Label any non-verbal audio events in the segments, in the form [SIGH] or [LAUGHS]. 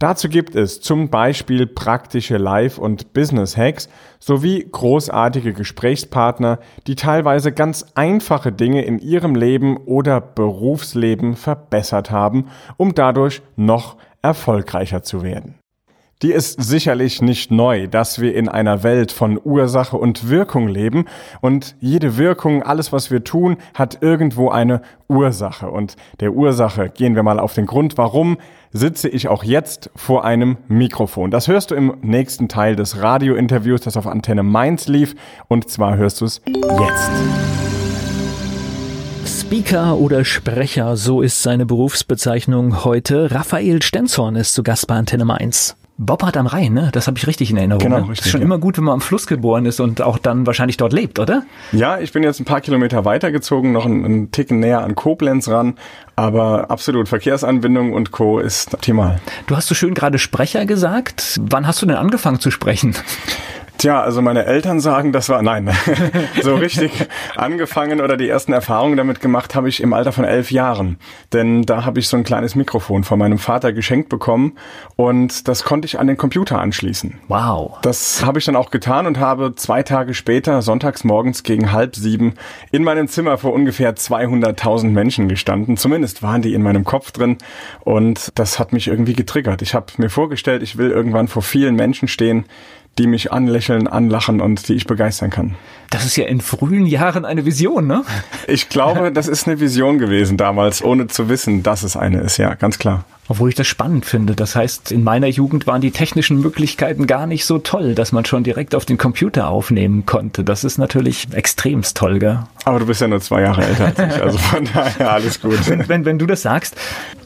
Dazu gibt es zum Beispiel praktische Live- und Business-Hacks sowie großartige Gesprächspartner, die teilweise ganz einfache Dinge in ihrem Leben oder Berufsleben verbessert haben, um dadurch noch erfolgreicher zu werden. Die ist sicherlich nicht neu, dass wir in einer Welt von Ursache und Wirkung leben und jede Wirkung, alles was wir tun, hat irgendwo eine Ursache und der Ursache gehen wir mal auf den Grund, warum sitze ich auch jetzt vor einem Mikrofon. Das hörst du im nächsten Teil des Radiointerviews, das auf Antenne Mainz lief und zwar hörst du es jetzt. Speaker oder Sprecher, so ist seine Berufsbezeichnung heute. Raphael Stenzhorn ist zu Gast bei Antenne Mainz. Boppard am Rhein, ne? Das habe ich richtig in Erinnerung. Genau, ne? richtig, Das ist schon ja. immer gut, wenn man am Fluss geboren ist und auch dann wahrscheinlich dort lebt, oder? Ja, ich bin jetzt ein paar Kilometer weitergezogen, noch einen, einen Ticken näher an Koblenz ran, aber absolut Verkehrsanbindung und Co. ist optimal. Du hast so schön gerade Sprecher gesagt. Wann hast du denn angefangen zu sprechen? Tja, also meine Eltern sagen, das war, nein, [LAUGHS] so richtig angefangen oder die ersten Erfahrungen damit gemacht habe ich im Alter von elf Jahren. Denn da habe ich so ein kleines Mikrofon von meinem Vater geschenkt bekommen und das konnte ich an den Computer anschließen. Wow. Das habe ich dann auch getan und habe zwei Tage später, sonntags morgens gegen halb sieben, in meinem Zimmer vor ungefähr 200.000 Menschen gestanden. Zumindest waren die in meinem Kopf drin und das hat mich irgendwie getriggert. Ich habe mir vorgestellt, ich will irgendwann vor vielen Menschen stehen, die mich anlächeln, anlachen und die ich begeistern kann. Das ist ja in frühen Jahren eine Vision, ne? Ich glaube, das ist eine Vision gewesen damals, ohne zu wissen, dass es eine ist. Ja, ganz klar. Obwohl ich das spannend finde. Das heißt, in meiner Jugend waren die technischen Möglichkeiten gar nicht so toll, dass man schon direkt auf den Computer aufnehmen konnte. Das ist natürlich extremst toll, gell? Aber du bist ja nur zwei Jahre älter als ich, also von daher alles gut. Wenn, wenn, wenn du das sagst,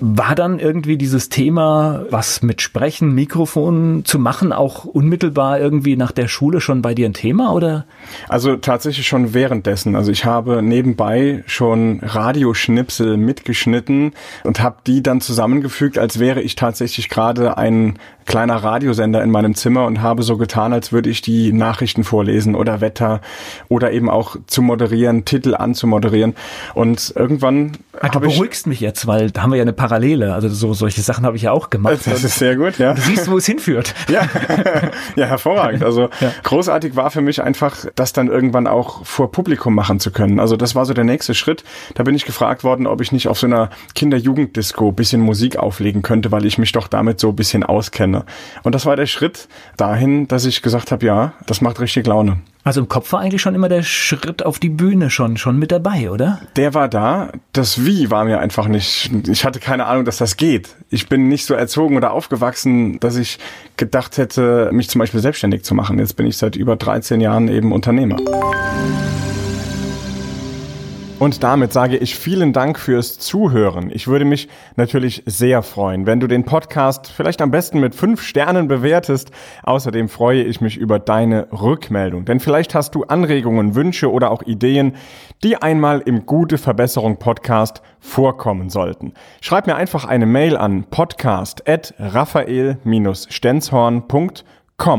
war dann irgendwie dieses Thema, was mit Sprechen, Mikrofon zu machen, auch unmittelbar irgendwie nach der Schule schon bei dir ein Thema oder? Also tatsächlich schon währenddessen. Also ich habe nebenbei schon Radioschnipsel mitgeschnitten und habe die dann zusammengefügt, als wäre ich tatsächlich gerade ein kleiner Radiosender in meinem Zimmer und habe so getan, als würde ich die Nachrichten vorlesen oder Wetter oder eben auch zu moderieren, Titel anzumoderieren. Und irgendwann Ah, du beruhigst mich jetzt, weil da haben wir ja eine Parallele. Also so solche Sachen habe ich ja auch gemacht. das ist sehr gut, ja. du siehst, wo es hinführt. Ja, [LAUGHS] ja, hervorragend. Also großartig war für mich einfach, das dann irgendwann auch vor Publikum machen zu können. Also das war so der nächste Schritt. Da bin ich gefragt worden, ob ich nicht auf so einer Kinder-Jugend-Disco bisschen Musik auflegen könnte, weil ich mich doch damit so ein bisschen auskenne. Und das war der Schritt dahin, dass ich gesagt habe, ja, das macht richtig Laune. Also im Kopf war eigentlich schon immer der Schritt auf die Bühne schon, schon mit dabei, oder? Der war da. Das Wie war mir einfach nicht. Ich hatte keine Ahnung, dass das geht. Ich bin nicht so erzogen oder aufgewachsen, dass ich gedacht hätte, mich zum Beispiel selbstständig zu machen. Jetzt bin ich seit über 13 Jahren eben Unternehmer. Und damit sage ich vielen Dank fürs Zuhören. Ich würde mich natürlich sehr freuen, wenn du den Podcast vielleicht am besten mit fünf Sternen bewertest. Außerdem freue ich mich über deine Rückmeldung. Denn vielleicht hast du Anregungen, Wünsche oder auch Ideen, die einmal im Gute Verbesserung Podcast vorkommen sollten. Schreib mir einfach eine Mail an podcast.raphael-stenzhorn.com.